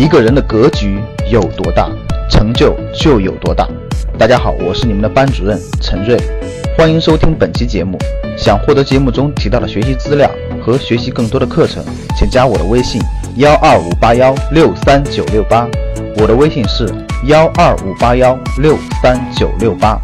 一个人的格局有多大，成就就有多大。大家好，我是你们的班主任陈瑞，欢迎收听本期节目。想获得节目中提到的学习资料和学习更多的课程，请加我的微信幺二五八幺六三九六八。我的微信是幺二五八幺六三九六八。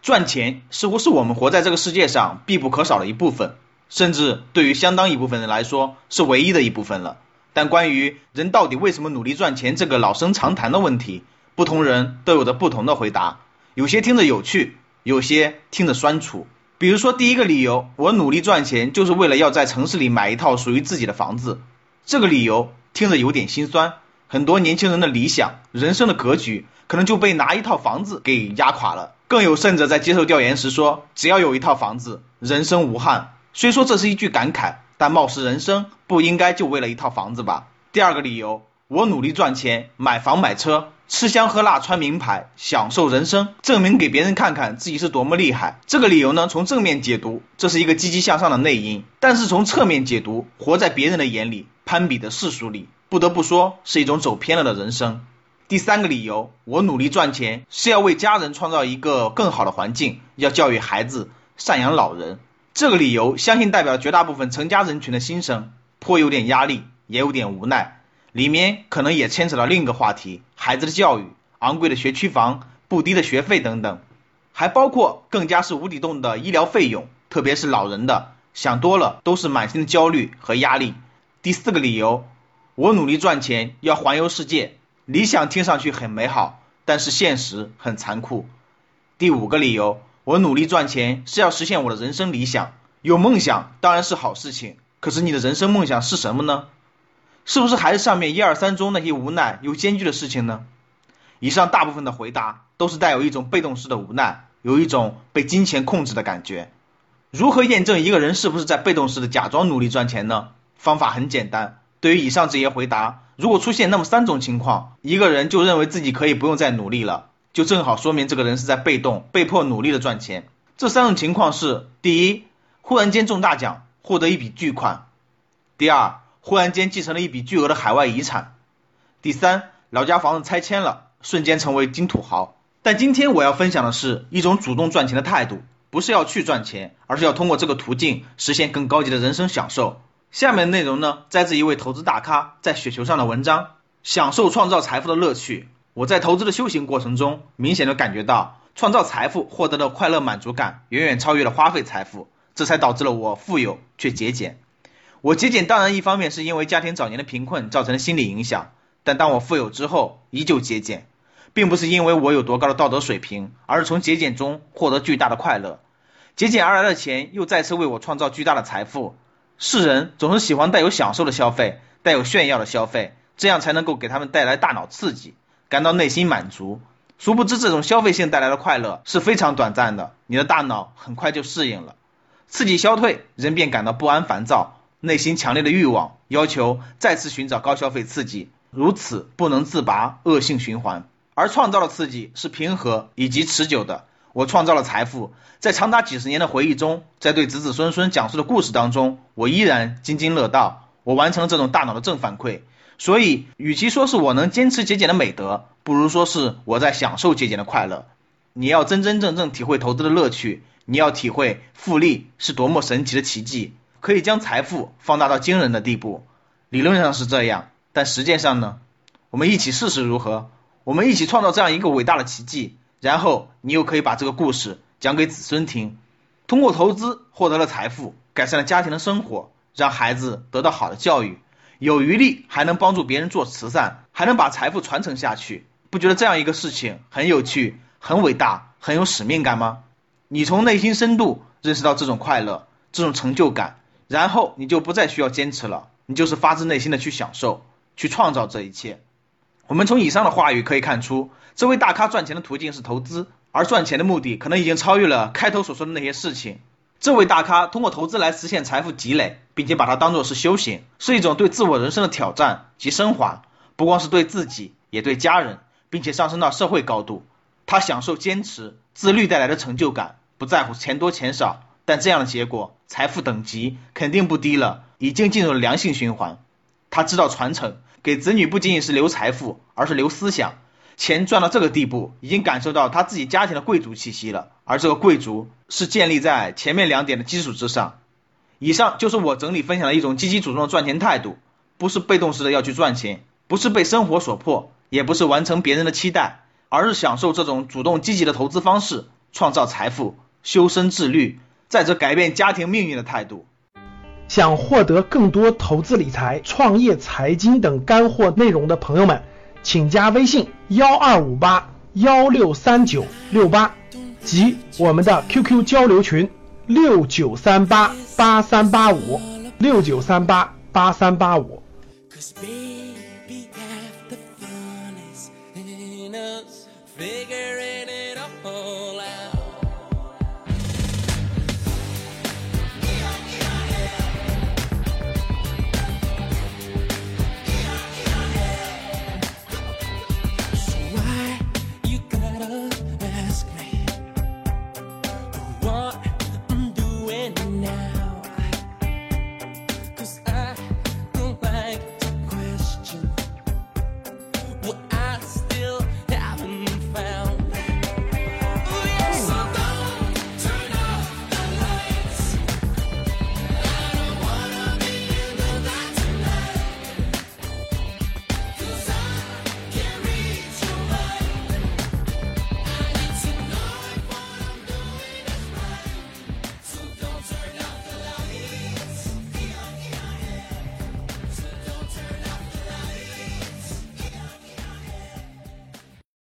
赚钱似乎是我们活在这个世界上必不可少的一部分，甚至对于相当一部分人来说是唯一的一部分了。但关于人到底为什么努力赚钱这个老生常谈的问题，不同人都有着不同的回答。有些听着有趣，有些听着酸楚。比如说第一个理由，我努力赚钱就是为了要在城市里买一套属于自己的房子。这个理由听着有点心酸。很多年轻人的理想、人生的格局，可能就被拿一套房子给压垮了。更有甚者在接受调研时说，只要有一套房子，人生无憾。虽说这是一句感慨，但貌似人生不应该就为了一套房子吧。第二个理由，我努力赚钱，买房买车，吃香喝辣，穿名牌，享受人生，证明给别人看看自己是多么厉害。这个理由呢，从正面解读，这是一个积极向上的内因；但是从侧面解读，活在别人的眼里，攀比的世俗里。不得不说，是一种走偏了的人生。第三个理由，我努力赚钱是要为家人创造一个更好的环境，要教育孩子，赡养老人。这个理由，相信代表绝大部分成家人群的心声，颇有点压力，也有点无奈。里面可能也牵扯到另一个话题：孩子的教育、昂贵的学区房、不低的学费等等，还包括更加是无底洞的医疗费用，特别是老人的，想多了都是满心的焦虑和压力。第四个理由。我努力赚钱，要环游世界。理想听上去很美好，但是现实很残酷。第五个理由，我努力赚钱是要实现我的人生理想。有梦想当然是好事情，可是你的人生梦想是什么呢？是不是还是上面一二三中那些无奈又艰巨的事情呢？以上大部分的回答都是带有一种被动式的无奈，有一种被金钱控制的感觉。如何验证一个人是不是在被动式的假装努力赚钱呢？方法很简单。对于以上这些回答，如果出现那么三种情况，一个人就认为自己可以不用再努力了，就正好说明这个人是在被动、被迫努力的赚钱。这三种情况是：第一，忽然间中大奖，获得一笔巨款；第二，忽然间继承了一笔巨额的海外遗产；第三，老家房子拆迁了，瞬间成为金土豪。但今天我要分享的是一种主动赚钱的态度，不是要去赚钱，而是要通过这个途径实现更高级的人生享受。下面的内容呢，摘自一位投资大咖在雪球上的文章，享受创造财富的乐趣。我在投资的修行过程中，明显的感觉到创造财富获得的快乐满足感远远超越了花费财富，这才导致了我富有却节俭。我节俭当然一方面是因为家庭早年的贫困造成的心理影响，但当我富有之后，依旧节俭，并不是因为我有多高的道德水平，而是从节俭中获得巨大的快乐。节俭而来的钱又再次为我创造巨大的财富。世人总是喜欢带有享受的消费，带有炫耀的消费，这样才能够给他们带来大脑刺激，感到内心满足。殊不知，这种消费性带来的快乐是非常短暂的，你的大脑很快就适应了。刺激消退，人便感到不安、烦躁，内心强烈的欲望要求再次寻找高消费刺激，如此不能自拔，恶性循环。而创造的刺激是平和以及持久的。我创造了财富，在长达几十年的回忆中，在对子子孙孙讲述的故事当中，我依然津津乐道。我完成了这种大脑的正反馈，所以，与其说是我能坚持节俭的美德，不如说是我在享受节俭的快乐。你要真真正正体会投资的乐趣，你要体会复利是多么神奇的奇迹，可以将财富放大到惊人的地步。理论上是这样，但实践上呢？我们一起试试如何？我们一起创造这样一个伟大的奇迹。然后你又可以把这个故事讲给子孙听，通过投资获得了财富，改善了家庭的生活，让孩子得到好的教育，有余力还能帮助别人做慈善，还能把财富传承下去，不觉得这样一个事情很有趣、很伟大、很有使命感吗？你从内心深度认识到这种快乐、这种成就感，然后你就不再需要坚持了，你就是发自内心的去享受、去创造这一切。我们从以上的话语可以看出，这位大咖赚钱的途径是投资，而赚钱的目的可能已经超越了开头所说的那些事情。这位大咖通过投资来实现财富积累，并且把它当作是修行，是一种对自我人生的挑战及升华，不光是对自己，也对家人，并且上升到社会高度。他享受坚持、自律带来的成就感，不在乎钱多钱少，但这样的结果，财富等级肯定不低了，已经进入了良性循环。他知道传承给子女不仅仅是留财富，而是留思想。钱赚到这个地步，已经感受到他自己家庭的贵族气息了。而这个贵族是建立在前面两点的基础之上。以上就是我整理分享的一种积极主动的赚钱态度，不是被动式的要去赚钱，不是被生活所迫，也不是完成别人的期待，而是享受这种主动积极的投资方式，创造财富，修身自律，在这改变家庭命运的态度。想获得更多投资理财、创业财经等干货内容的朋友们，请加微信幺二五八幺六三九六八及我们的 QQ 交流群六九三八八三八五六九三八八三八五。